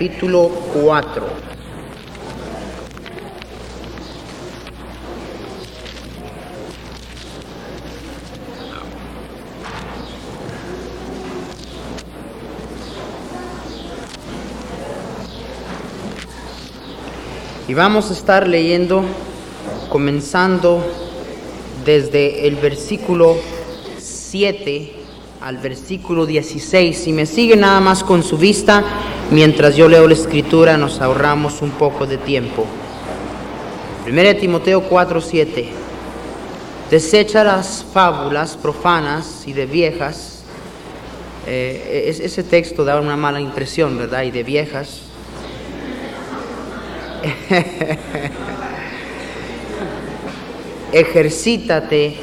Capítulo 4. Y vamos a estar leyendo, comenzando desde el versículo 7 al versículo 16. Si me sigue nada más con su vista, mientras yo leo la escritura, nos ahorramos un poco de tiempo. 1 Timoteo 4:7. Desecha las fábulas profanas y de viejas. Eh, ese texto da una mala impresión, ¿verdad? Y de viejas. Ejercítate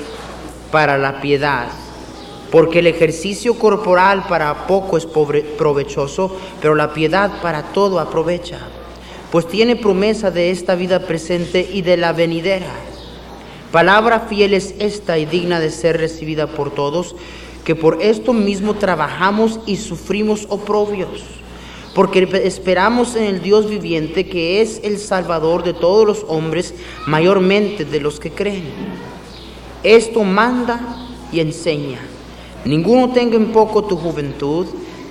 para la piedad porque el ejercicio corporal para poco es provechoso, pero la piedad para todo aprovecha, pues tiene promesa de esta vida presente y de la venidera. Palabra fiel es esta y digna de ser recibida por todos, que por esto mismo trabajamos y sufrimos oprobios, porque esperamos en el Dios viviente que es el Salvador de todos los hombres, mayormente de los que creen. Esto manda y enseña Ninguno tenga en poco tu juventud,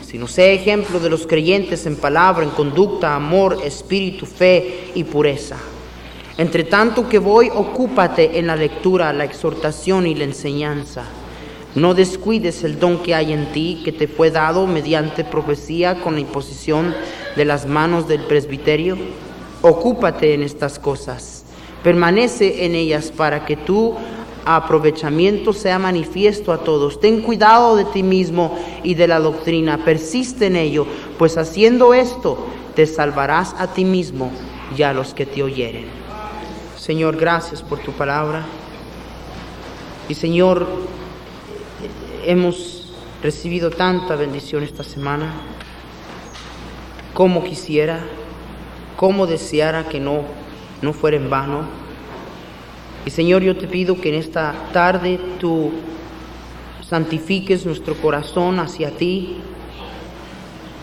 sino sea ejemplo de los creyentes en palabra, en conducta, amor, espíritu, fe y pureza. Entre tanto que voy, ocúpate en la lectura, la exhortación y la enseñanza. No descuides el don que hay en ti, que te fue dado mediante profecía con la imposición de las manos del presbiterio. Ocúpate en estas cosas. Permanece en ellas para que tú aprovechamiento sea manifiesto a todos. Ten cuidado de ti mismo y de la doctrina, persiste en ello, pues haciendo esto te salvarás a ti mismo y a los que te oyeren. Señor, gracias por tu palabra. Y Señor, hemos recibido tanta bendición esta semana, como quisiera, como deseara que no, no fuera en vano y Señor, yo te pido que en esta tarde tú santifiques nuestro corazón hacia ti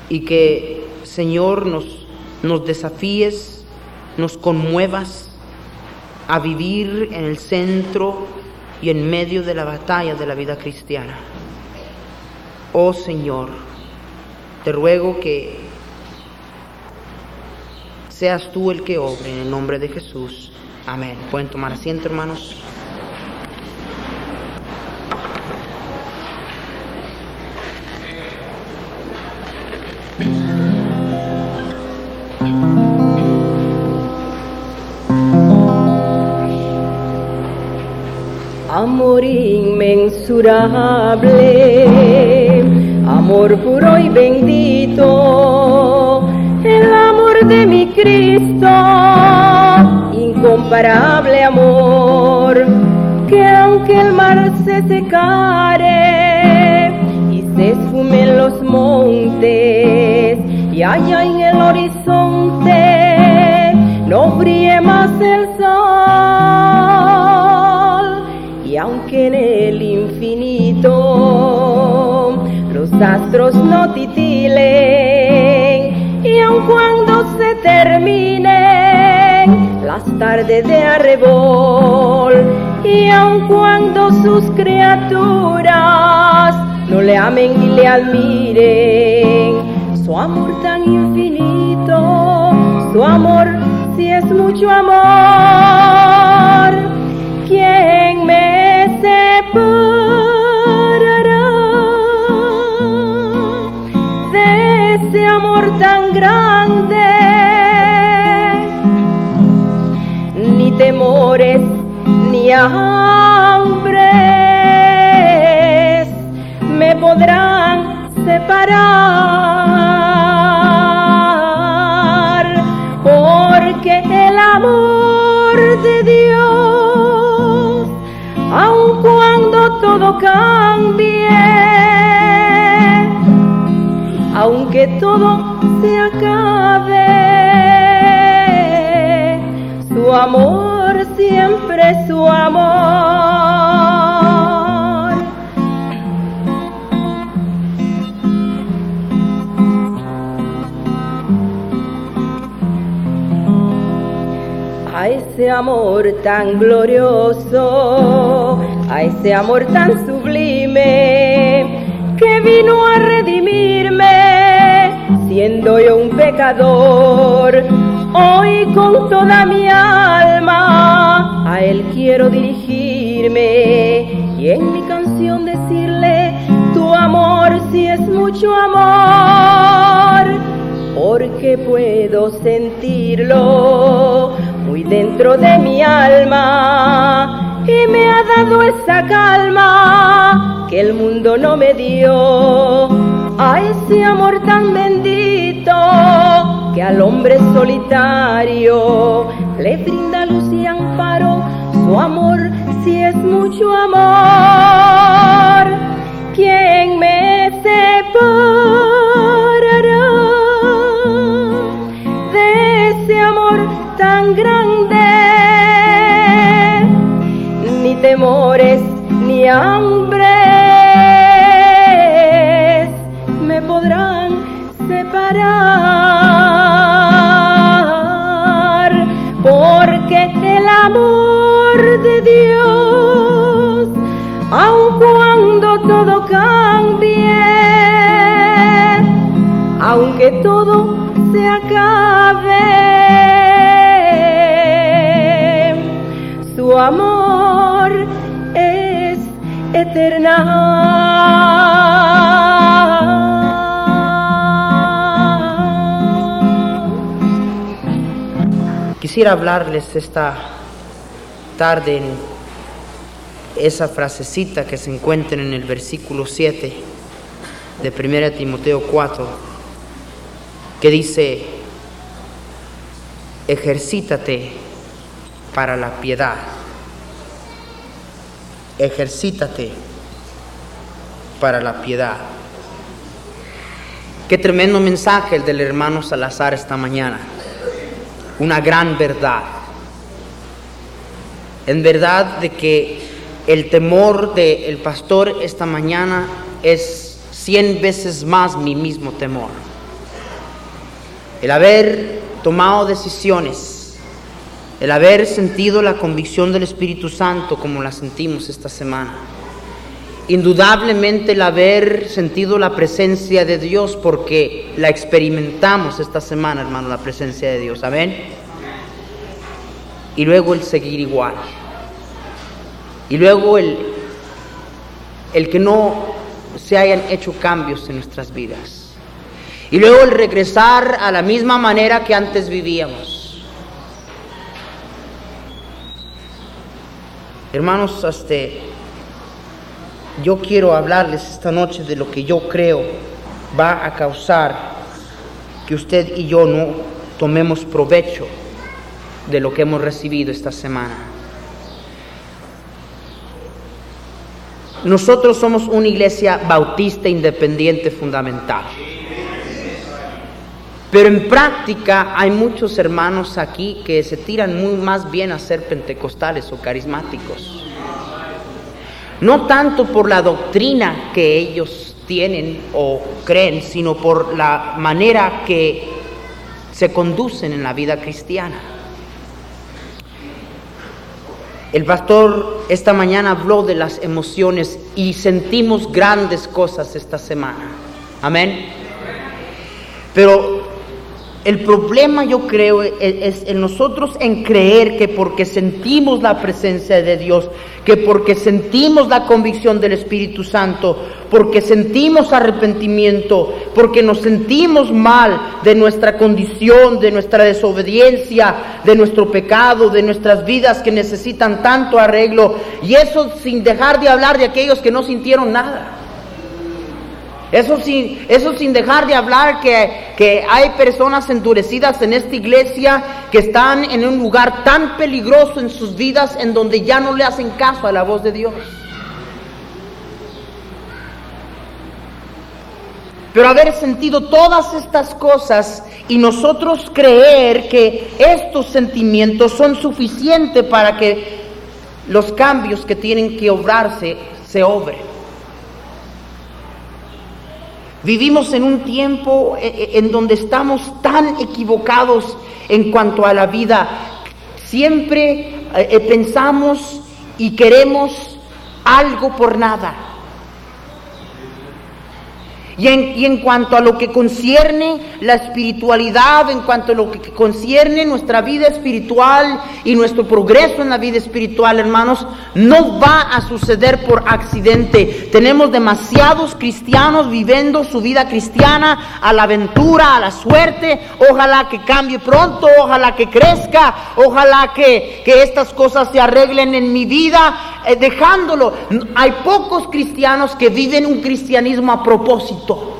y que, Señor, nos, nos desafíes, nos conmuevas a vivir en el centro y en medio de la batalla de la vida cristiana. Oh Señor, te ruego que seas tú el que obre en el nombre de Jesús. Amén. Pueden tomar asiento, hermanos. Amor inmensurable, amor puro y bendito, el amor de mi Cristo incomparable amor, que aunque el mar se secare y se esfumen los montes y haya en el horizonte, no brille más el sol, y aunque en el infinito los astros no titilen, y aun cuando se termine las tardes de arrebol. Y aun cuando sus criaturas no le amen y le admiren su amor tan infinito, su amor si es mucho amor, ni hambres me podrán separar, porque el amor de Dios, aun cuando todo cambie, aunque todo se acabe, su amor siempre su amor. A ese amor tan glorioso, a ese amor tan sublime que vino a redimirme, siendo yo un pecador. Hoy con toda mi alma a Él quiero dirigirme y en mi canción decirle, tu amor si es mucho amor, porque puedo sentirlo muy dentro de mi alma y me ha dado esa calma que el mundo no me dio. A ese amor tan bendito que al hombre solitario le brinda luz y amparo. Su amor si es mucho amor. ¿Quién me separará de ese amor tan grande? Ni temores ni hambres me podrán separar, amor de Dios, aun cuando todo cambie, aunque todo se acabe, su amor es eterna. Quisiera hablarles esta tarde en esa frasecita que se encuentra en el versículo 7 de 1 Timoteo 4, que dice, ejercítate para la piedad, ejercítate para la piedad. Qué tremendo mensaje el del hermano Salazar esta mañana una gran verdad. En verdad de que el temor del pastor esta mañana es cien veces más mi mismo temor. El haber tomado decisiones, el haber sentido la convicción del Espíritu Santo como la sentimos esta semana. Indudablemente el haber sentido la presencia de Dios porque la experimentamos esta semana, hermano, la presencia de Dios. Amén. Y luego el seguir igual. Y luego el, el que no se hayan hecho cambios en nuestras vidas. Y luego el regresar a la misma manera que antes vivíamos. Hermanos, este, yo quiero hablarles esta noche de lo que yo creo va a causar que usted y yo no tomemos provecho de lo que hemos recibido esta semana. Nosotros somos una iglesia bautista independiente fundamental. Pero en práctica hay muchos hermanos aquí que se tiran muy más bien a ser pentecostales o carismáticos. No tanto por la doctrina que ellos tienen o creen, sino por la manera que se conducen en la vida cristiana. El pastor esta mañana habló de las emociones y sentimos grandes cosas esta semana. Amén. Pero El problema yo creo e- es, en nosotros en creer que porque sentimos la presencia de Dios, que porque sentimos la convicción del Espíritu Santo, porque sentimos arrepentimiento, porque nos sentimos mal de nuestra condición, de nuestra desobediencia, de nuestro pecado, de nuestras vidas que necesitan tanto arreglo, y eso sin dejar de hablar de aquellos que no sintieron nada. Eso sin, eso sin dejar de hablar que, que hay personas endurecidas en esta iglesia que están en un lugar tan peligroso en sus vidas en donde ya no le hacen caso a la voz de Dios. Pero haber sentido todas estas cosas y nosotros creer que estos sentimientos son suficientes para que los cambios que tienen que obrarse se obren. Vivimos en un tiempo eh, eh, en donde estamos tan equivocados en cuanto a la vida. Siempre eh, pensamos y queremos algo por nada. Y en, cuanto a lo que concierne la espiritualidad, en cuanto a lo que concierne nuestra vida espiritual y nuestro progreso en la vida espiritual, hermanos, no va a suceder por accidente. Tenemos demasiados cristianos viviendo su vida cristiana a la aventura, a la suerte. Ojalá que cambie pronto, ojalá que crezca, ojalá que, que estas cosas se arreglen en mi vida, eh, dejándolo. Hay pocos cristianos que viven un cristianismo a propósito.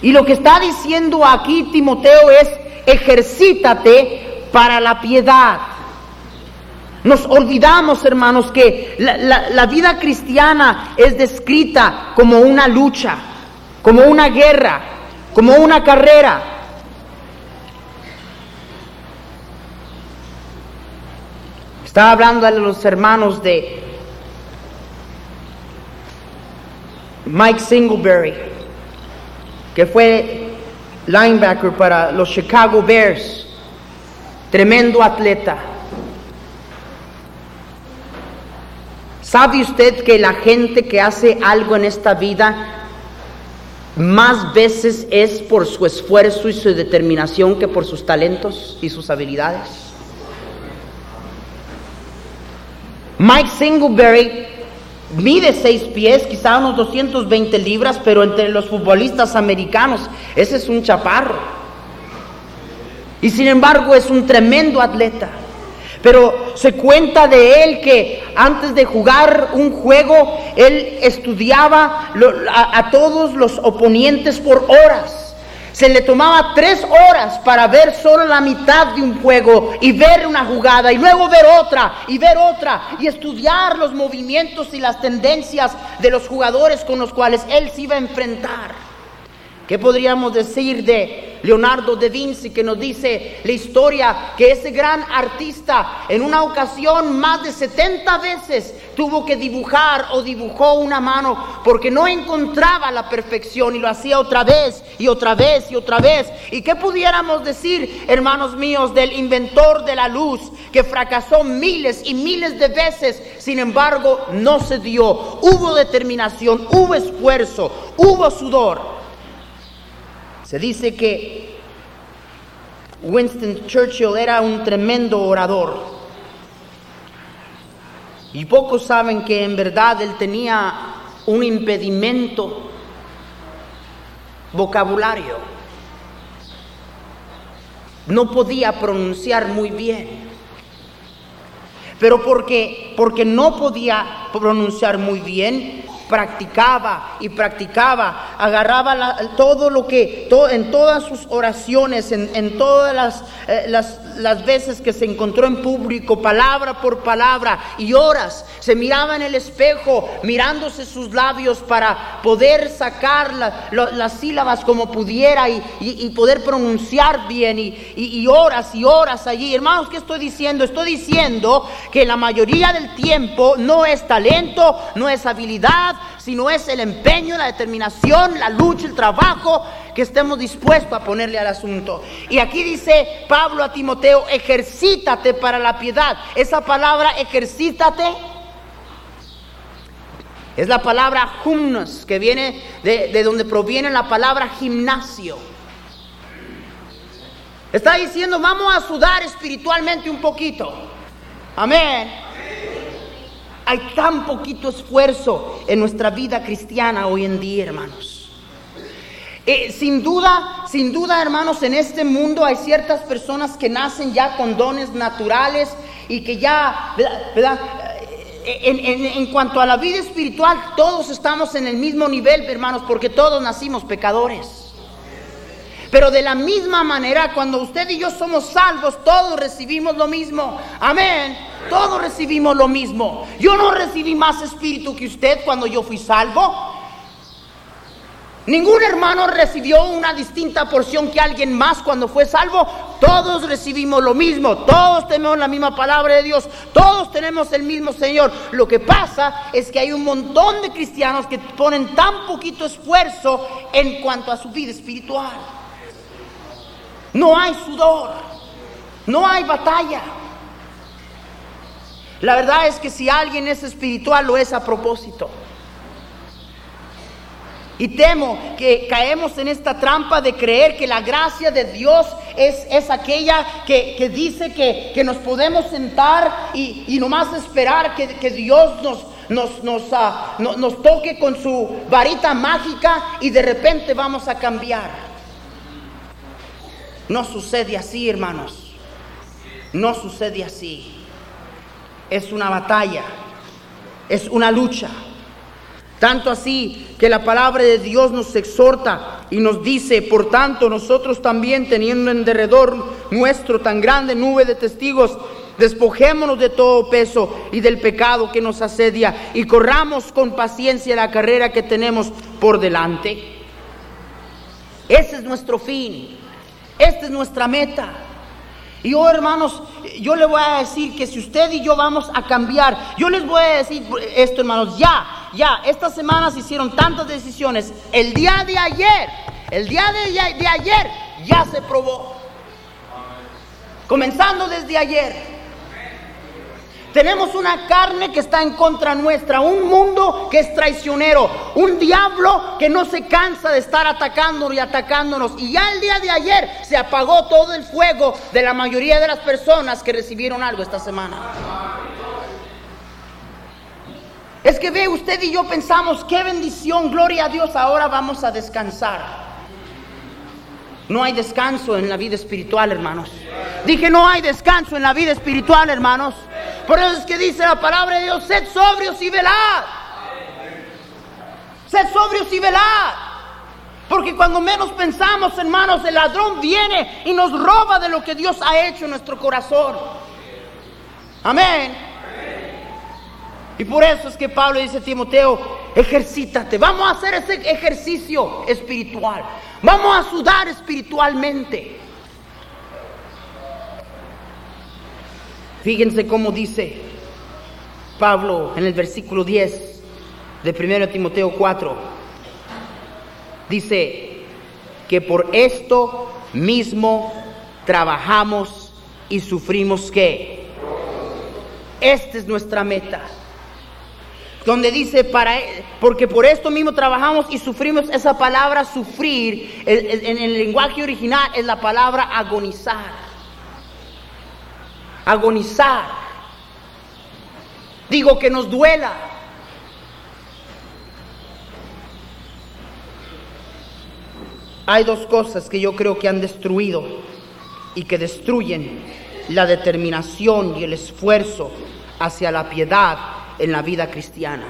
Y lo que está diciendo aquí Timoteo es, ejercítate para la piedad. Nos olvidamos, hermanos, que la, la, vida cristiana es descrita como una lucha, como una guerra, como una carrera. Estaba hablando a los hermanos de Mike Singleberry, que fue linebacker para los Chicago Bears, tremendo atleta. ¿Sabe usted que la gente que hace algo en esta vida más veces es por su esfuerzo y su determinación que por sus talentos y sus habilidades? Mike Singleberry mide seis pies, quizá unos 220 libras, pero entre los futbolistas americanos ese es un chaparro. Y sin embargo es un tremendo atleta. Pero se cuenta de él que antes de jugar un juego, él estudiaba a todos los oponentes por horas. Se le tomaba tres horas para ver solo la mitad de un juego y ver una jugada y luego ver otra y ver otra y estudiar los movimientos y las tendencias de los jugadores con los cuales él se iba a enfrentar. ¿Qué podríamos decir de Leonardo da Vinci que nos dice la historia que ese gran artista en una ocasión más de 70 veces tuvo que dibujar o dibujó una mano porque no encontraba la perfección y lo hacía otra vez y otra vez y otra vez? ¿Y qué pudiéramos decir, hermanos míos, del inventor de la luz que fracasó miles y miles de veces, sin embargo no se dio? Hubo determinación, hubo esfuerzo, hubo sudor. Se dice que Winston Churchill era un tremendo orador. Y pocos saben que en verdad él tenía un impedimento vocabulario. No podía pronunciar muy bien. Pero porque, porque no podía pronunciar muy bien, practicaba y practicaba, agarraba todo lo que, en todas sus oraciones, en, todas eh, las, las, veces que se encontró en público, palabra por palabra y horas, se miraba en el espejo, mirándose sus labios para poder sacar las sílabas como pudiera y, poder pronunciar bien y, y horas y horas allí. Hermanos, ¿qué estoy diciendo? Estoy diciendo que la mayoría del tiempo no es talento, no es habilidad, sino es el empeño, la determinación, la lucha, el trabajo que estemos dispuestos a ponerle al asunto. Y aquí dice Pablo a Timoteo, ejercítate para la piedad. Esa palabra ejercítate Es la palabra humnos, que viene de, de donde proviene la palabra gimnasio. Está diciendo, vamos a sudar espiritualmente un poquito. Amén. Hay tan poquito esfuerzo en nuestra vida cristiana hoy en día, hermanos. Eh, sin duda, sin duda, hermanos, en este mundo hay ciertas personas que nacen ya con dones naturales y que ya. Eh, en cuanto a la vida espiritual, todos estamos en el mismo nivel, hermanos, porque todos nacimos pecadores. Pero de la misma manera, cuando usted y yo somos salvos, todos recibimos lo mismo. Amén. Todos recibimos lo mismo. Yo no recibí más espíritu que usted cuando yo fui salvo. Ningún hermano recibió una distinta porción que alguien más cuando fue salvo. Todos recibimos lo mismo. Todos tenemos la misma palabra de Dios. Todos tenemos el mismo Señor. Lo que pasa es que hay un montón de cristianos que ponen tan poquito esfuerzo en cuanto a su vida espiritual. No hay sudor. No hay batalla. La verdad es que si alguien es espiritual, lo es a propósito. Y temo que caemos en esta trampa de creer que la gracia de Dios es, es aquella que, que dice que, que nos podemos sentar y, y nomás esperar que, que Dios nos, nos, nos, ah, no- nos toque con su varita mágica y de repente vamos a cambiar. No sucede así, hermanos. No sucede así. Es una batalla. Es una lucha. Tanto así que la palabra de Dios nos exhorta y nos dice, por tanto nosotros también teniendo en derredor nuestro tan grande nube de testigos, despojémonos de todo peso y del pecado que nos asedia y corramos con paciencia la carrera que tenemos por delante. Ese es nuestro fin, esta es nuestra meta. Y yo, hermanos, yo le voy a decir que si usted y yo vamos a cambiar, yo les voy a decir esto, hermanos, ya, ya, estas semanas hicieron tantas decisiones. El día de ayer, el día de ayer ya se probó. Comenzando desde ayer. Tenemos una carne que está en contra nuestra, un mundo que es traicionero, un diablo que no se cansa de estar atacándonos y atacándonos. Y ya el día de ayer se apagó todo el fuego de la mayoría de las personas que recibieron algo esta semana. Es que ve usted y yo pensamos, qué bendición, gloria a Dios, ahora vamos a descansar. No hay descanso en la vida espiritual, hermanos. Dije, no hay descanso en la vida espiritual, hermanos. Por eso es que dice la palabra de Dios, sed sobrios y velad. Sed sobrios y velad. Porque cuando menos pensamos, hermanos, el ladrón viene y nos roba de lo que Dios ha hecho en nuestro corazón. Amén. Y por eso es que Pablo dice a Timoteo, ejercítate, vamos a hacer ese ejercicio espiritual, vamos a sudar espiritualmente. Fíjense cómo dice Pablo en el versículo 10 de 1 Timoteo 4. Dice que por esto mismo trabajamos y sufrimos que. Esta es nuestra meta. Donde dice, para, porque por esto mismo trabajamos y sufrimos esa palabra sufrir, en el lenguaje original es la palabra agonizar. Agonizar. Digo que nos duela. Hay dos cosas que yo creo que han destruido y que destruyen la determinación y el esfuerzo hacia la piedad en la vida cristiana.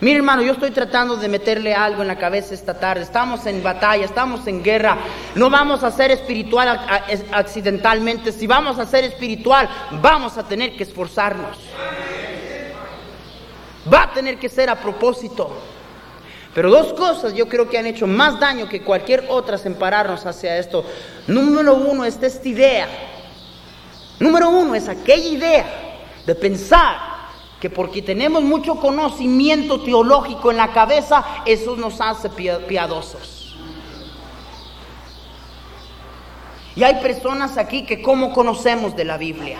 Mire hermano, yo estoy tratando de meterle algo en la cabeza esta tarde. Estamos en batalla, estamos en guerra. No vamos a ser espiritual accidentalmente. Si vamos a ser espiritual, vamos a tener que esforzarnos. Va a tener que ser a propósito. Pero dos cosas yo creo que han hecho más daño que cualquier otra en pararnos hacia esto. Número uno es esta idea. Número uno es aquella idea de pensar que porque tenemos mucho conocimiento teológico en la cabeza, eso nos hace piadosos. Y hay personas aquí que cómo conocemos de la Biblia.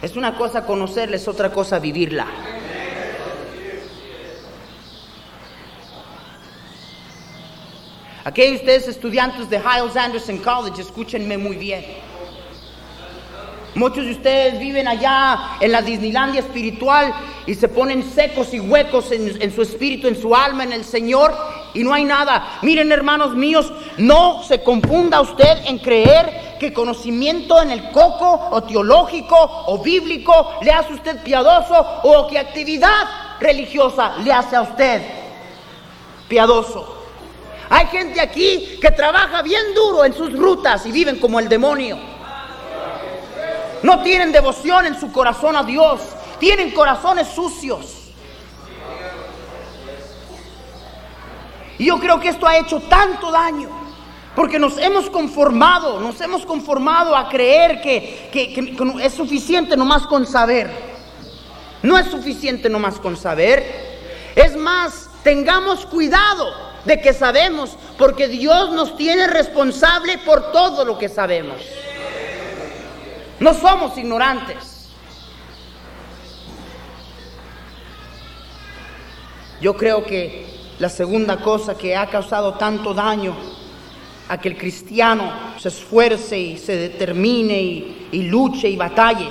Es una cosa conocerla, es otra cosa vivirla. Aquí hay ustedes estudiantes de Hiles Anderson College, escúchenme muy bien. Muchos de ustedes viven allá en la Disneylandia espiritual y se ponen secos y huecos en, su espíritu, en su alma, en el Señor y no hay nada. Miren hermanos míos, no se confunda usted en creer que conocimiento en el coco o teológico o bíblico le hace usted piadoso o que actividad religiosa le hace a usted piadoso. Hay gente aquí que trabaja bien duro en sus rutas y viven como el demonio. No tienen devoción en su corazón a Dios. Tienen corazones sucios. Y yo creo que esto ha hecho tanto daño. Porque nos hemos conformado, nos hemos conformado a creer que, que, es suficiente nomás con saber. No es suficiente nomás con saber. Es más, tengamos cuidado de que sabemos, porque Dios nos tiene responsable por todo lo que sabemos. No somos ignorantes. Yo creo que la segunda cosa que ha causado tanto daño a que el cristiano se esfuerce y se determine y, luche y batalle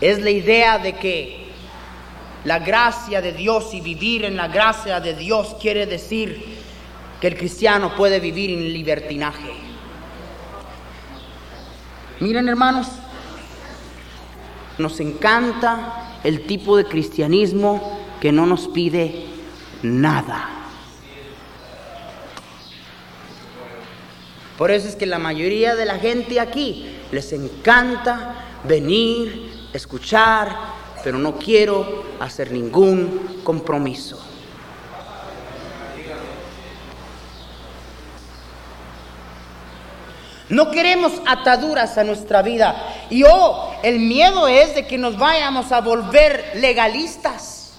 es la idea de que la gracia de Dios y vivir en la gracia de Dios quiere decir que el cristiano puede vivir en libertinaje. Miren hermanos, nos encanta el tipo de cristianismo que no nos pide nada. Por eso es que la mayoría de la gente aquí les encanta venir, escuchar, pero no quiero hacer ningún compromiso. No queremos ataduras a nuestra vida. Y oh, el miedo es de que nos vayamos a volver legalistas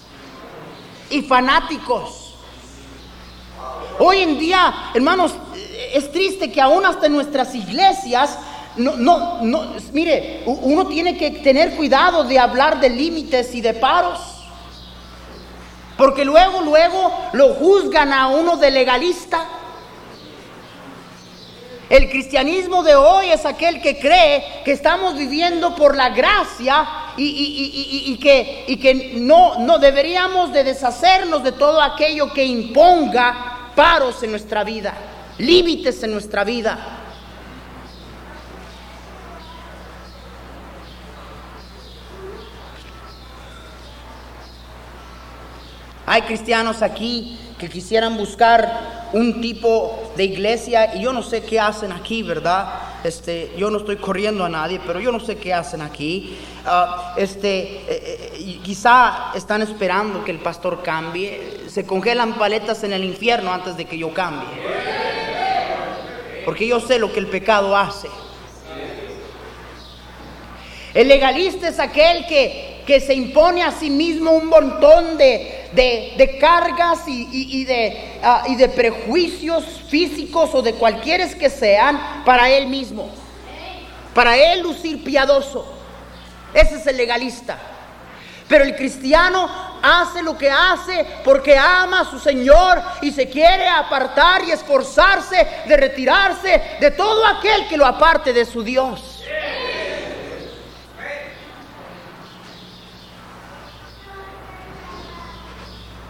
y fanáticos. Hoy en día, hermanos, es triste que aún hasta en nuestras iglesias, no, no, no, mire, uno tiene que tener cuidado de hablar de límites y de paros. Porque luego, luego lo juzgan a uno de legalista. El cristianismo de hoy es aquel que cree que estamos viviendo por la gracia y, y, y, y que, que no, no deberíamos de deshacernos de todo aquello que imponga paros en nuestra vida, límites en nuestra vida. Hay cristianos aquí que quisieran buscar un tipo de iglesia y yo no sé qué hacen aquí, ¿verdad? Este, yo no estoy corriendo a nadie, pero yo no sé qué hacen aquí. Uh, este, eh, eh, quizá están esperando que el pastor cambie. Se congelan paletas en el infierno antes de que yo cambie. Porque yo sé lo que el pecado hace. El legalista es aquel que, que se impone a sí mismo un montón de, de, cargas y, de, uh, y de prejuicios físicos o de cualquiera que sean para él mismo. Para él lucir piadoso. Ese es el legalista. Pero el cristiano hace lo que hace porque ama a su Señor y se quiere apartar y esforzarse de retirarse de todo aquel que lo aparte de su Dios.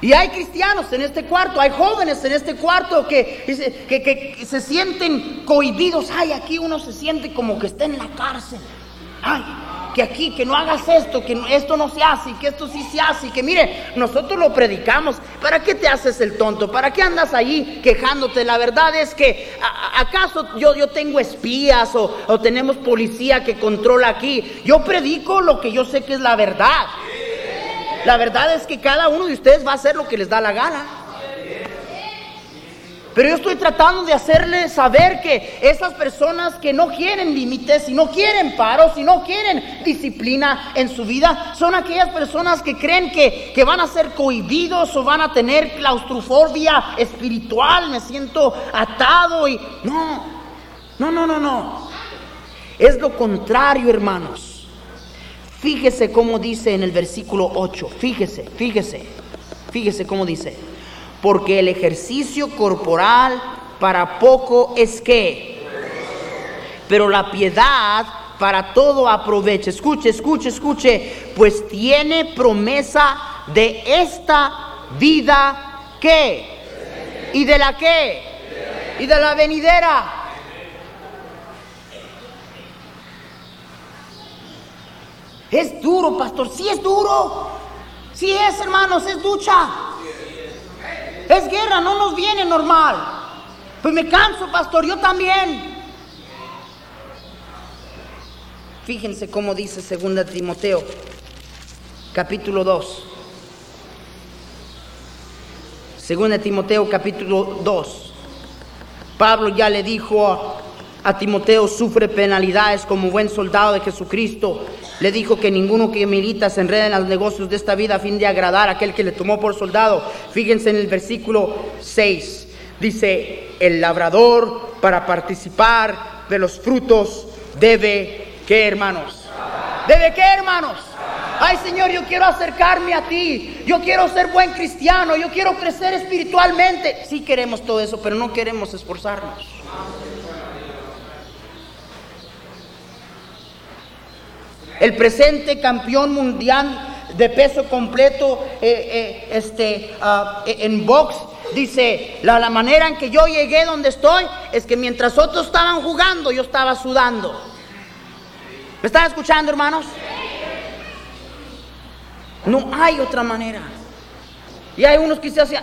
Y hay cristianos en este cuarto, hay jóvenes en este cuarto que, que, que, se sienten cohibidos. Ay, aquí uno se siente como que está en la cárcel. Ay, que aquí, que no hagas esto, que esto no se hace, que esto sí se hace, que mire, nosotros lo predicamos. ¿Para qué te haces el tonto? ¿Para qué andas ahí quejándote? La verdad es que, ¿acaso yo, yo tengo espías o, o tenemos policía que controla aquí? Yo predico lo que yo sé que es la verdad. La verdad es que cada uno de ustedes va a hacer lo que les da la gana. Pero yo estoy tratando de hacerles saber que esas personas que no quieren límites y no quieren paros y no quieren disciplina en su vida, son aquellas personas que creen que, que van a ser cohibidos o van a tener claustrofobia espiritual, me siento atado y... No, no, no, no, no. Es lo contrario, hermanos. Fíjese cómo dice en el versículo 8, fíjese, fíjese, fíjese cómo dice. porque el ejercicio corporal para poco es que, pero la piedad para todo aprovecha. Escuche, escuche, escuche, pues tiene promesa de esta vida que, y de la que, y de la venidera. Es duro, pastor, sí es duro. Sí es, hermanos, es ducha. Es guerra, no nos viene normal. Pues me canso, pastor, yo también. Fíjense cómo dice 2 Timoteo, capítulo 2. 2 Timoteo, capítulo 2. Pablo ya le dijo a, Timoteo, sufre penalidades como buen soldado de Jesucristo. Le dijo que ninguno que milita se enrede en los negocios de esta vida a fin de agradar a aquel que le tomó por soldado. Fíjense en el versículo 6. Dice, el labrador para participar de los frutos debe, ¿qué hermanos? ¿Debe qué hermanos? Ay Señor, yo quiero acercarme a ti. Yo quiero ser buen cristiano. Yo quiero crecer espiritualmente. Sí queremos todo eso, pero no queremos esforzarnos. El presente campeón mundial de peso completo eh, eh, este, ah, en box dice, la, la manera en que yo llegué donde estoy es que mientras otros estaban jugando, yo estaba sudando. ¿Me están escuchando, hermanos? No hay otra manera. Y hay unos que se hacen,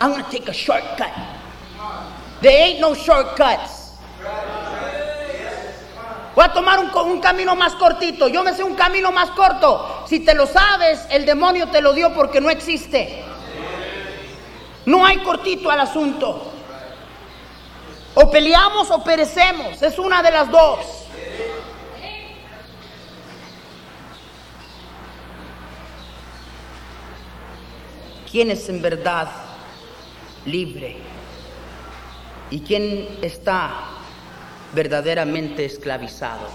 I'm going to take a shortcut. There ain't no shortcuts. Voy a tomar un, un, camino más cortito. Yo me sé un camino más corto. Si te lo sabes, el demonio te lo dio porque no existe. No hay cortito al asunto. O peleamos o perecemos. Es una de las dos. ¿Quién es en verdad libre? ¿Y quién está verdaderamente esclavizado?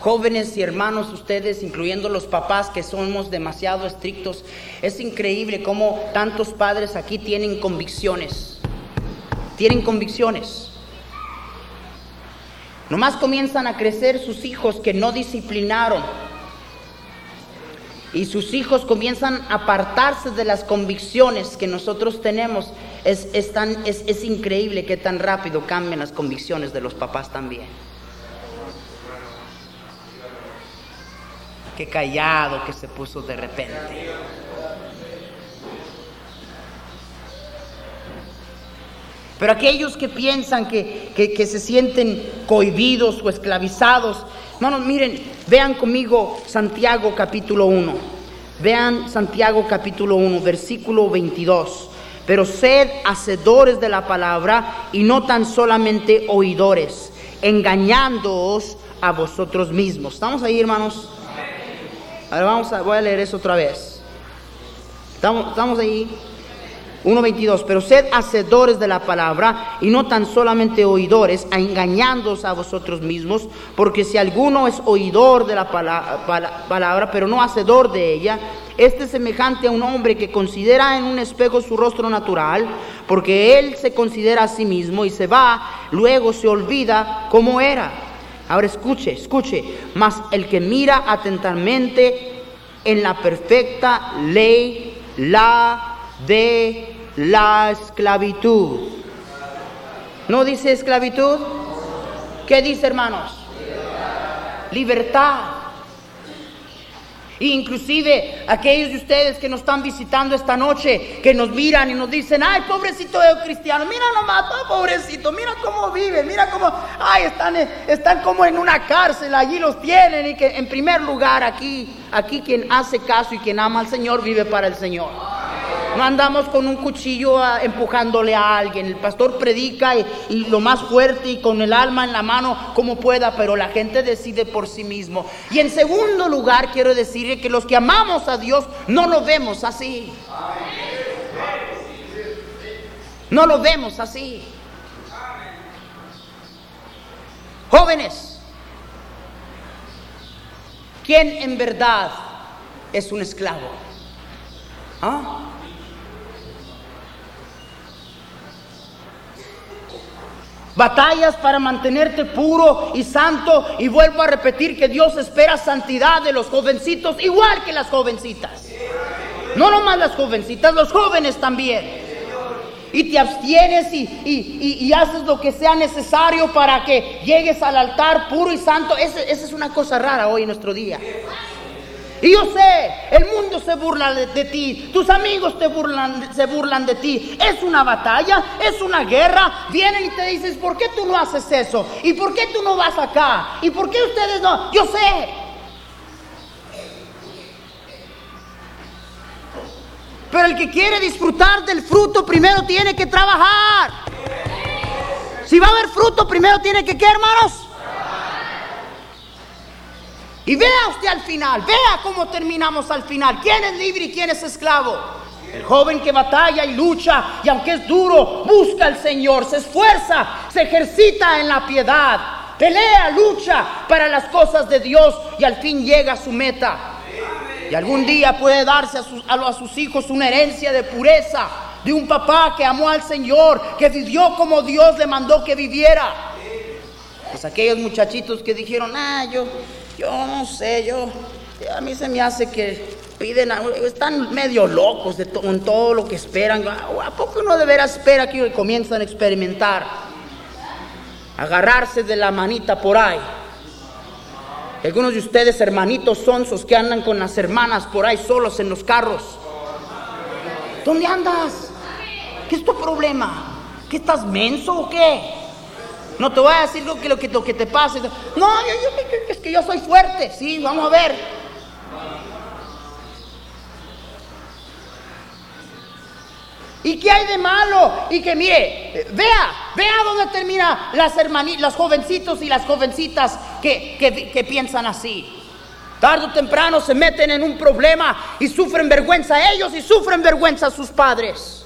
Jóvenes y hermanos, ustedes, incluyendo los papás que somos demasiado estrictos, es increíble cómo tantos padres aquí tienen convicciones. Tienen convicciones. Nomás comienzan a crecer sus hijos que no disciplinaron y sus hijos comienzan a apartarse de las convicciones que nosotros tenemos, es, es, tan, es, es increíble que tan rápido cambian las convicciones de los papás también. Qué callado que se puso de repente. Pero aquellos que piensan que, que, se sienten cohibidos o esclavizados, Hermanos, miren, vean conmigo Santiago capítulo 1. Vean Santiago capítulo 1, versículo 22. Pero sed hacedores de la palabra y no tan solamente oidores, engañándoos a vosotros mismos. ¿Estamos ahí, hermanos? A ver, vamos a, voy a leer eso otra vez. ¿Estamos, estamos ahí? 1.22, pero sed hacedores de la palabra y no tan solamente oidores, engañándoos a vosotros mismos, porque si alguno es oidor de la palabra, palabra, pero no hacedor de ella, este es semejante a un hombre que considera en un espejo su rostro natural, porque él se considera a sí mismo y se va, luego se olvida cómo era. Ahora escuche, escuche, mas el que mira atentamente en la perfecta ley, la de la esclavitud. ¿No dice esclavitud? ¿Qué dice, hermanos? Libertad. Inclusive aquellos de ustedes que nos están visitando esta noche, que nos miran y nos dicen, ay, pobrecito de cristiano, mira nomás, pobrecito, mira cómo vive, mira cómo, ay, están, están como en una cárcel, allí los tienen y que en primer lugar aquí, aquí quien hace caso y quien ama al Señor vive para el Señor. No andamos con un cuchillo a, empujándole a alguien. El pastor predica y, lo más fuerte y con el alma en la mano como pueda, pero la gente decide por sí mismo. Y en segundo lugar, quiero decirle que los que amamos a Dios no lo vemos así. No lo vemos así. Jóvenes, ¿quién en verdad es un esclavo? ¿Ah? Batallas para mantenerte puro y santo. Y vuelvo a repetir que Dios espera santidad de los jovencitos, igual que las jovencitas. No nomás las jovencitas, los jóvenes también. Y te abstienes y, y- y- haces lo que sea necesario para que llegues al altar puro y santo. Ese- esa es una cosa rara hoy en nuestro día. Y yo sé, el mundo se burla de, ti, tus amigos te burlan, se burlan de ti. Es una batalla, es una guerra. Vienen y te dices, ¿por qué tú no haces eso? ¿Y por qué tú no vas acá? ¿Y por qué ustedes no? Yo sé. Pero el que quiere disfrutar del fruto primero tiene que trabajar. Si va a haber fruto, primero tiene que, ¿qué hermanos? Y vea usted al final, vea cómo terminamos al final. ¿Quién es libre y quién es esclavo? El joven que batalla y lucha y aunque es duro, busca al Señor, se esfuerza, se ejercita en la piedad, pelea, lucha para las cosas de Dios y al fin llega a su meta. Y algún día puede darse a sus, hijos una herencia de pureza, de un papá que amó al Señor, que vivió como Dios le mandó que viviera. Pues aquellos muchachitos que dijeron, ah, yo, yo no sé, yo, a mí se me hace que piden, a- están medio locos de con todo lo que esperan. ¿A poco uno de veras espera que comienzan a experimentar? Agarrarse de la manita por ahí. Algunos de ustedes, hermanitos sonsos que andan con las hermanas por ahí solos en los carros. ¿Dónde andas? ¿Qué es tu problema? ¿Qué estás menso o qué? No te voy a decir lo que, lo que, te pase. No, yo- es que yo soy fuerte. Sí, vamos a ver. ¿Y qué hay de malo? Y que mire, vea, vea dónde termina las hermanitas, los jovencitos y las jovencitas que, que- que piensan así. Tarde o temprano se meten en un problema y sufren vergüenza ellos y sufren vergüenza sus padres.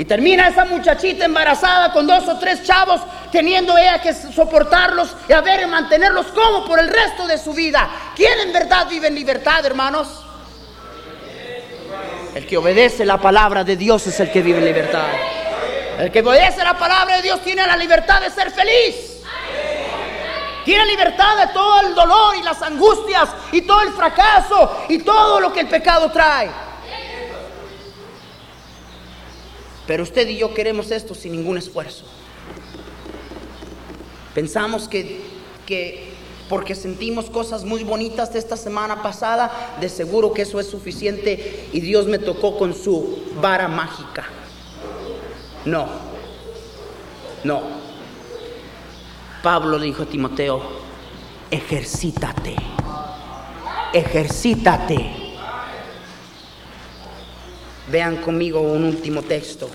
Y termina esa muchachita embarazada con dos o tres chavos, teniendo ella que soportarlos y a mantenerlos como por el resto de su vida. ¿Quién en verdad vive en libertad, hermanos? El que obedece la palabra de Dios es el que vive en libertad. El que obedece la palabra de Dios tiene la libertad de ser feliz. Tiene libertad de todo el dolor y las angustias y todo el fracaso y todo lo que el pecado trae. Pero usted y yo queremos esto sin ningún esfuerzo. Pensamos que, que porque sentimos cosas muy bonitas esta semana pasada, de seguro que eso es suficiente y Dios me tocó con su vara mágica. No, no. Pablo dijo a Timoteo, ejercítate, ejercítate. Vean conmigo un último texto,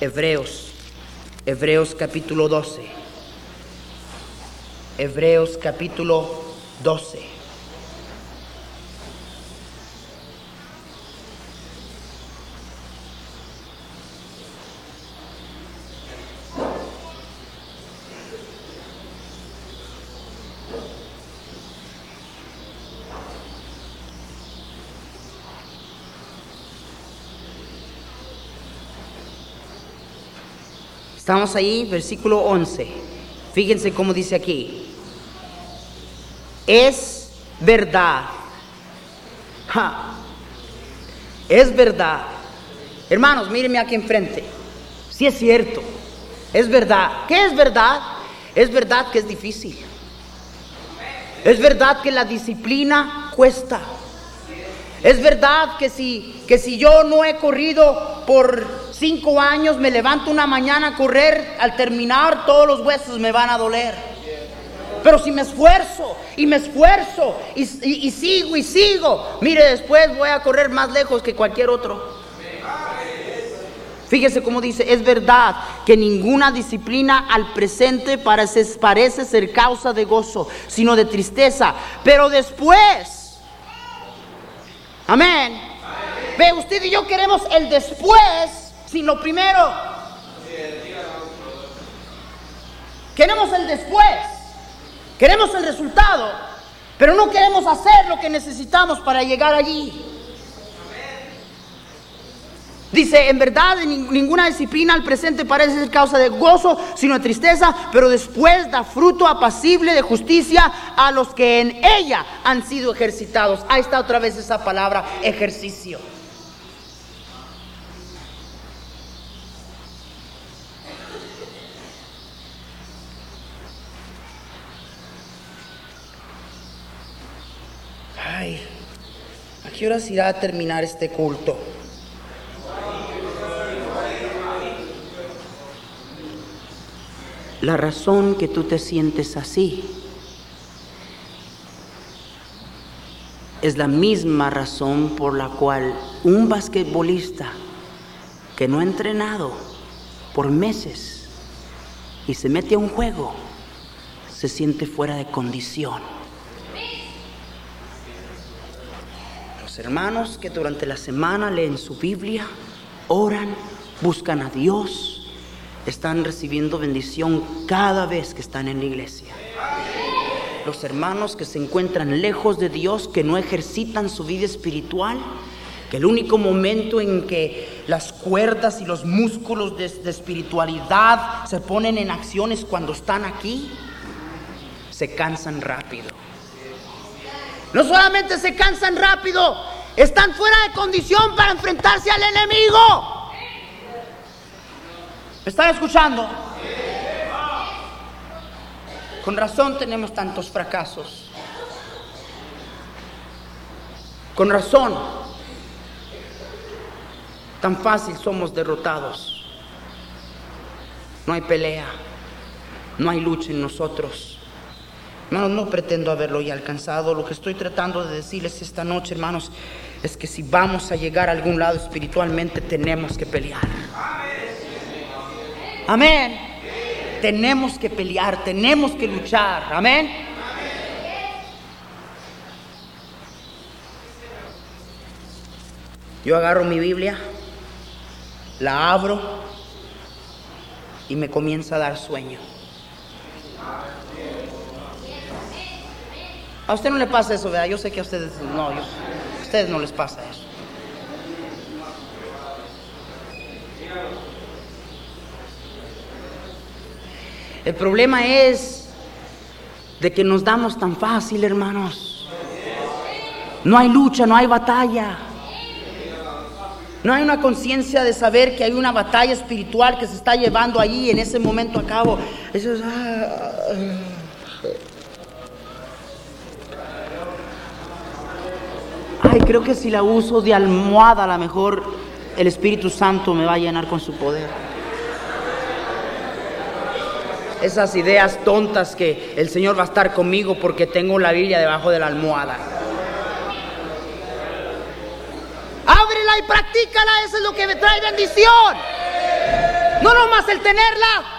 Hebreos, Hebreos capítulo 12. Hebreos capítulo 12. Estamos ahí, versículo 11. Fíjense cómo dice aquí. Es verdad. Ja. Es verdad. Hermanos, mírenme aquí enfrente. Si es cierto. Es verdad. ¿Qué es verdad? Es verdad que es difícil. Es verdad que la disciplina cuesta. Es verdad que si, que si yo no he corrido por cinco años, me levanto una mañana a correr, al terminar todos los huesos me van a doler. Pero si me esfuerzo y me esfuerzo y, sigo y sigo, mire, después voy a correr más lejos que cualquier otro. Fíjese cómo dice, es verdad que ninguna disciplina al presente parece ser causa de gozo, sino de tristeza. Pero después, amén. Ve, usted y yo queremos el después, sin lo primero. Queremos el después. Queremos el resultado, pero no queremos hacer lo que necesitamos para llegar allí. Dice, en verdad, en ninguna disciplina al presente parece ser causa de gozo, sino de tristeza, pero después da fruto apacible de justicia a los que en ella han sido ejercitados. Ahí está otra vez esa palabra, ejercicio. ¿A qué horas irá a terminar este culto? La razón que tú te sientes así es la misma razón por la cual un basquetbolista que no ha entrenado por meses y se mete a un juego se siente fuera de condición. Los hermanos que durante la semana leen su Biblia, oran, buscan a Dios, están recibiendo bendición cada vez que están en la iglesia. Los hermanos que se encuentran lejos de Dios, que no ejercitan su vida espiritual, que el único momento en que las cuerdas y los músculos de, espiritualidad se ponen en acción es cuando están aquí, se cansan rápido. No solamente se cansan rápido, están fuera de condición para enfrentarse al enemigo. ¿Me están escuchando? Con razón tenemos tantos fracasos. Con razón, tan fácil somos derrotados. No hay pelea, no hay lucha en nosotros. Hermanos, no pretendo haberlo ya alcanzado. Lo que estoy tratando de decirles esta noche, hermanos, es que si vamos a llegar a algún lado espiritualmente, tenemos que pelear. Amén. Tenemos que pelear, tenemos que luchar. Amén. Yo agarro mi Biblia, la abro y me comienza a dar sueño. A usted no le pasa eso, ¿verdad? Yo sé que a ustedes no, a ustedes no les pasa eso. El problema es de que nos damos tan fácil, hermanos. No hay lucha, no hay batalla. No hay una conciencia de saber que hay una batalla espiritual que se está llevando allí en ese momento a cabo. Eso es, ah, Ay, creo que si la uso de almohada, a lo mejor el Espíritu Santo me va a llenar con su poder esas ideas tontas que el Señor va a estar conmigo porque tengo la Biblia debajo de la almohada. Ábrela y practícala, eso es lo que me trae bendición. No nomás el tenerla.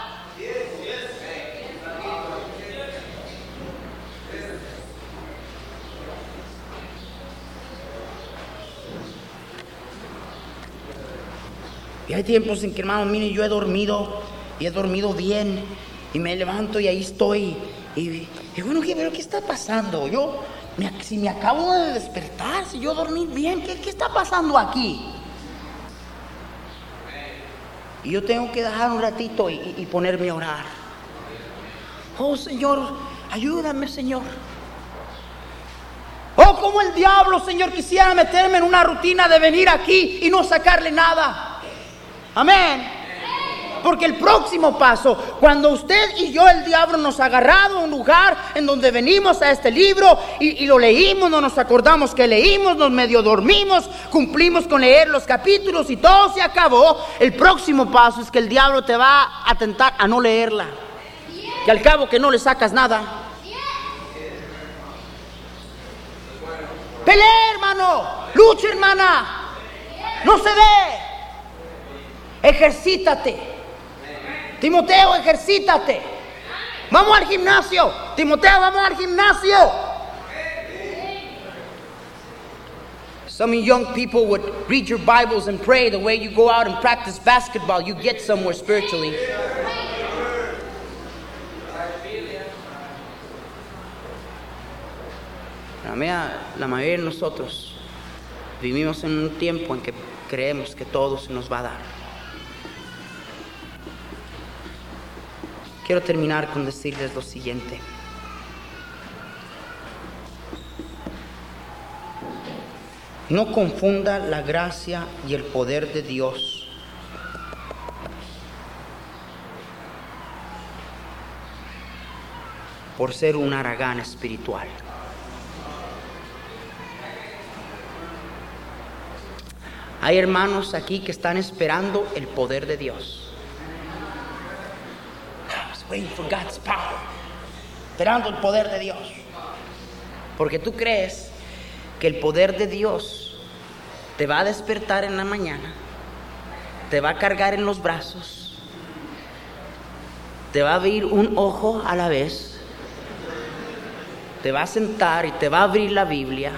Hay tiempos en que, hermano, mire, yo he dormido y he dormido bien y me levanto y ahí estoy. Y, bueno, pero ¿qué está pasando? Yo, si me acabo de despertar, si yo dormí bien, ¿qué, qué está pasando aquí? Y yo tengo que dejar un ratito y, y ponerme a orar. Oh Señor, ayúdame Señor. Oh, como el diablo, Señor, quisiera meterme en una rutina de venir aquí y no sacarle nada. Amén. Porque el próximo paso, cuando usted y yo, el diablo, nos ha agarrado a un lugar en donde venimos a este libro y, lo leímos, no nos acordamos que leímos, nos medio dormimos, cumplimos con leer los capítulos y todo se acabó, el próximo paso es que el diablo te va a tentar a no leerla. Y al cabo que no le sacas nada. Pelea, hermano. Lucha, hermana. No se ve. Ejercítate. Timoteo, ejercítate. Vamos al gimnasio. Timoteo, vamos al gimnasio. Some young people would read your Bibles and pray the way you go out and practice basketball. You get somewhere spiritually. La mayoría de nosotros vivimos en un tiempo en que creemos que todo se nos va a dar. Quiero terminar con decirles lo siguiente. No confunda la gracia y el poder de Dios. por ser un aragán espiritual. Hay hermanos aquí que están esperando el poder de Dios. Esperando el poder de Dios. Porque tú crees que el poder de Dios te va a despertar en la mañana, te va a cargar en los brazos, te va a abrir un ojo a la vez, te va a sentar y te va a abrir la Biblia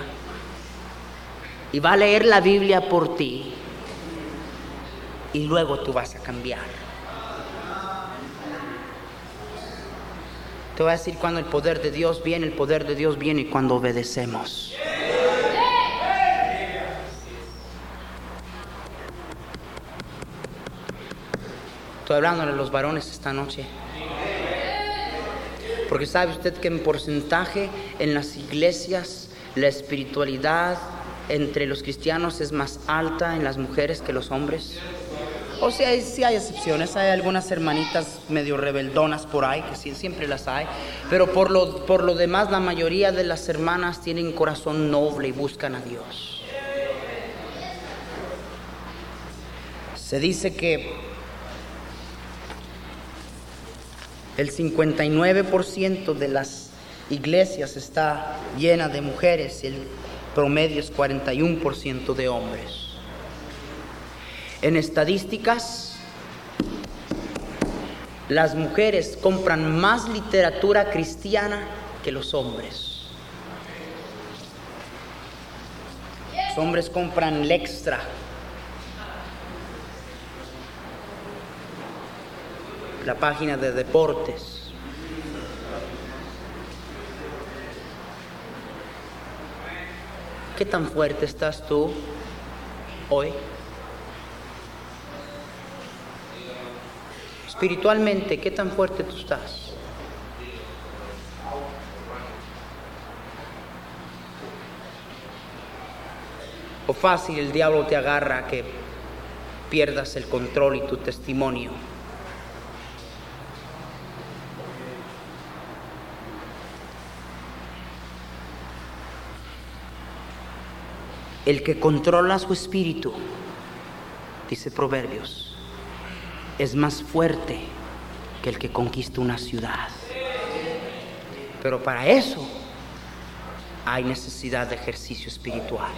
y va a leer la Biblia por ti y luego tú vas a cambiar. Te voy a decir cuando el poder de Dios viene, el poder de Dios viene cuando obedecemos. Estoy hablándole a los varones esta noche. Porque sabe usted que en porcentaje en las iglesias la espiritualidad entre los cristianos es más alta en las mujeres que los hombres. O sea, sí hay excepciones, hay algunas hermanitas medio rebeldonas por ahí, que siempre las hay, pero por lo, por lo demás la mayoría de las hermanas tienen corazón noble y buscan a Dios. Se dice que El 59% de las iglesias está llena de mujeres y el promedio es 41% de hombres. En estadísticas, las mujeres compran más literatura cristiana que los hombres. Los hombres compran extra la página de deportes. ¿Qué tan fuerte estás tú hoy? Espiritualmente, ¿qué tan fuerte tú estás? O fácil el diablo te agarra que pierdas el control y tu testimonio. El que controla su espíritu, dice Proverbios, es más fuerte que el que conquista una ciudad. Pero para eso hay necesidad de ejercicio espiritual.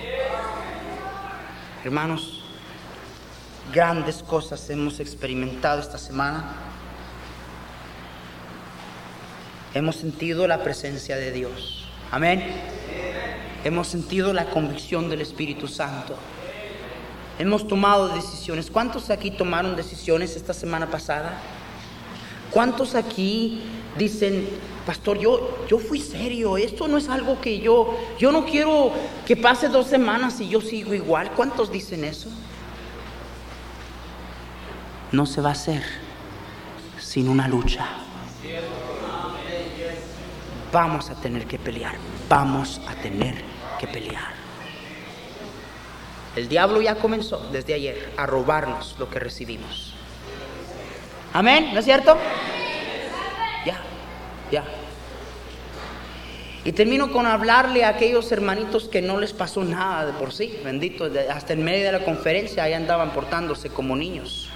Hermanos, grandes cosas hemos experimentado esta semana. Hemos sentido la presencia de Dios. Amén. Hemos sentido la convicción del Espíritu Santo. Hemos tomado decisiones. ¿Cuántos aquí tomaron decisiones esta semana pasada? ¿Cuántos aquí dicen, pastor, yo, yo fui serio, esto no es algo que yo, yo no quiero que pase dos semanas y yo sigo igual? ¿Cuántos dicen eso? No se va a hacer sin una lucha. Vamos a tener que pelear, vamos a tener que pelear. El diablo ya comenzó desde ayer a robarnos lo que recibimos. Amén, ¿no es cierto? Ya, ya. Y termino con hablarle a aquellos hermanitos que no les pasó nada de por sí, bendito, hasta en medio de la conferencia ahí andaban portándose como niños.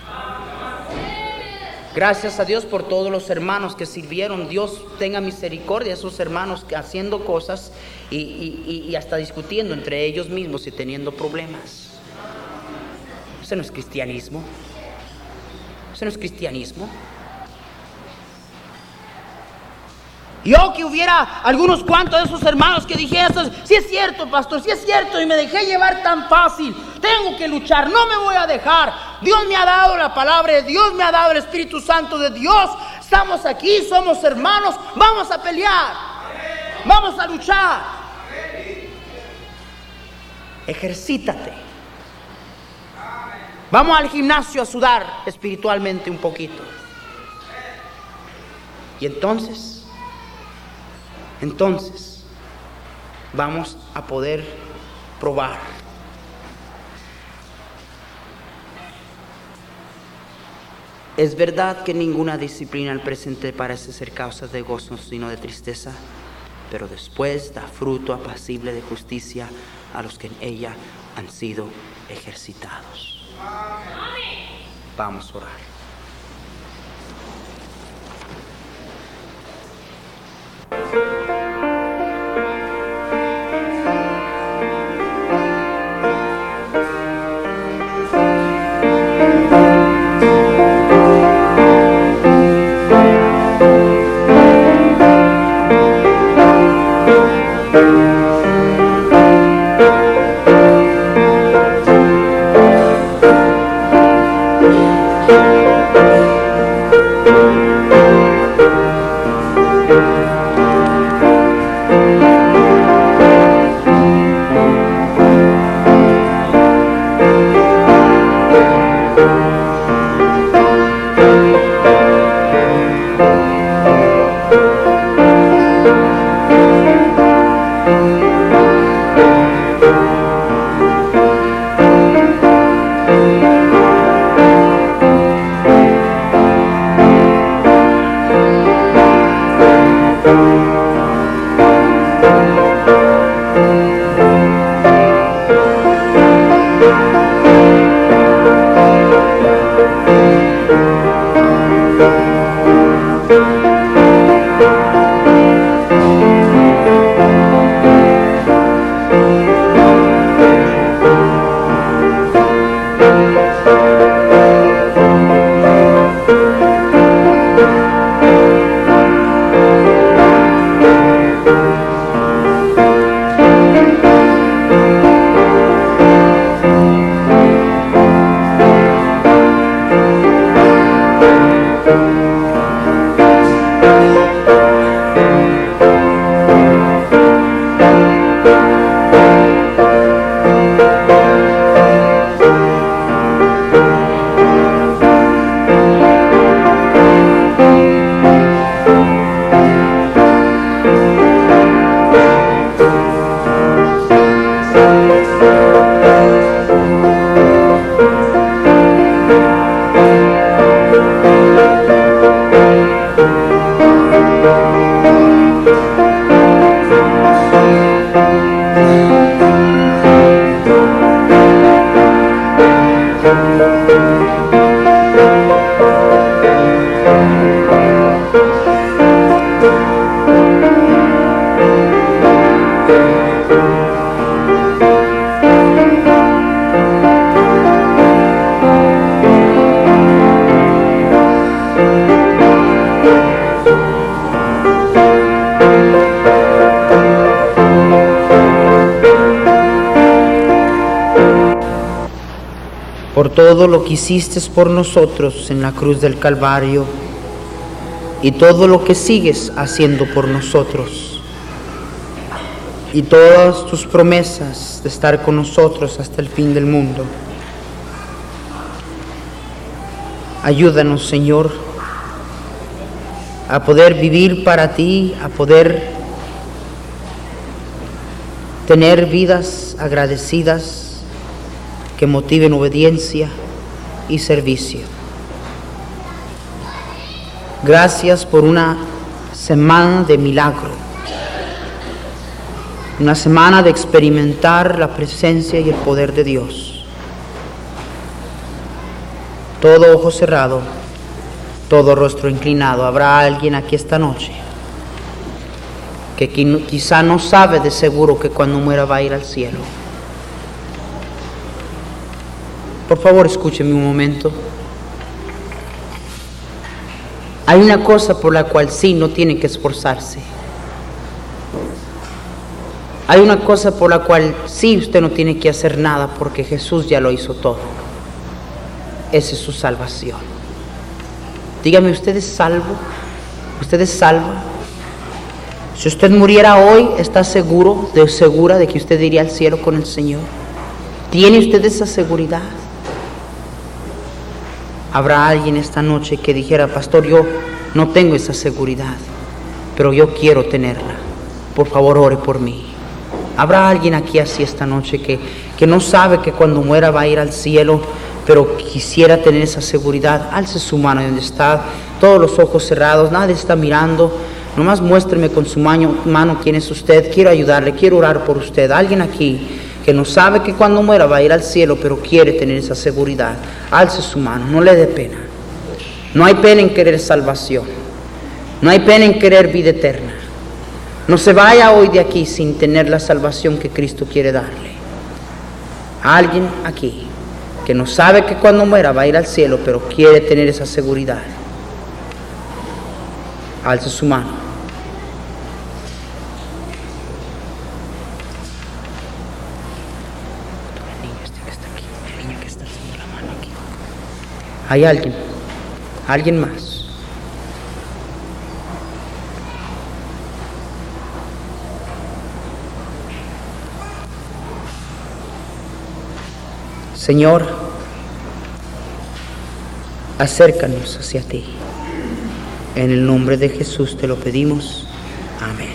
Gracias a Dios por todos los hermanos que sirvieron. Dios tenga misericordia a esos hermanos que haciendo cosas y, y, hasta discutiendo entre ellos mismos y teniendo problemas. Eso no es cristianismo. Eso no es cristianismo. Yo que hubiera algunos cuantos de esos hermanos que dijeran, si es cierto, pastor, si es cierto, y me dejé llevar tan fácil, tengo que luchar, no me voy a dejar. Dios me ha dado la palabra de Dios, me ha dado el Espíritu Santo de Dios. Estamos aquí, somos hermanos, vamos a pelear, vamos a luchar. Ejercítate. Vamos al gimnasio a sudar espiritualmente un poquito. Y entonces, entonces, vamos a poder probar. Es verdad que ninguna disciplina al presente parece ser causa de gozo, sino de tristeza, pero después da fruto apacible de justicia a los que en ella han sido ejercitados. Vamos a orar. Por todo lo que hiciste por nosotros en la cruz del Calvario y todo lo que sigues haciendo por nosotros y todas tus promesas de estar con nosotros hasta el fin del mundo. Ayúdanos, Señor, a poder vivir para ti, a poder tener vidas agradecidas que motiven obediencia y servicio. Gracias por una semana de milagro, una semana de experimentar la presencia y el poder de Dios. Todo ojo cerrado, todo rostro inclinado. Habrá alguien aquí esta noche que quizá no sabe de seguro que cuando muera va a ir al cielo. Por favor, escúcheme un momento. Hay una cosa por la cual sí no tiene que esforzarse. Hay una cosa por la cual sí usted no tiene que hacer nada porque Jesús ya lo hizo todo. Esa es su salvación. Dígame, ¿usted es salvo? ¿Usted es salvo? Si usted muriera hoy, ¿está seguro, de segura de que usted iría al cielo con el Señor? ¿Tiene usted esa seguridad? Habrá alguien esta noche que dijera, pastor, yo no tengo esa seguridad, pero yo quiero tenerla. Por favor, ore por mí. Habrá alguien aquí así esta noche que, que no sabe que cuando muera va a ir al cielo, pero quisiera tener esa seguridad. Alce su mano donde está, todos los ojos cerrados, nadie está mirando. Nomás muéstreme con su mano, mano quién es usted. Quiero ayudarle, quiero orar por usted. Alguien aquí que no sabe que cuando muera va a ir al cielo, pero quiere tener esa seguridad. Alce su mano, no le dé pena. No hay pena en querer salvación. No hay pena en querer vida eterna. No se vaya hoy de aquí sin tener la salvación que Cristo quiere darle. Alguien aquí que no sabe que cuando muera va a ir al cielo, pero quiere tener esa seguridad. Alce su mano. Hay alguien, alguien más. Señor, acércanos hacia ti. En el nombre de Jesús te lo pedimos. Amén.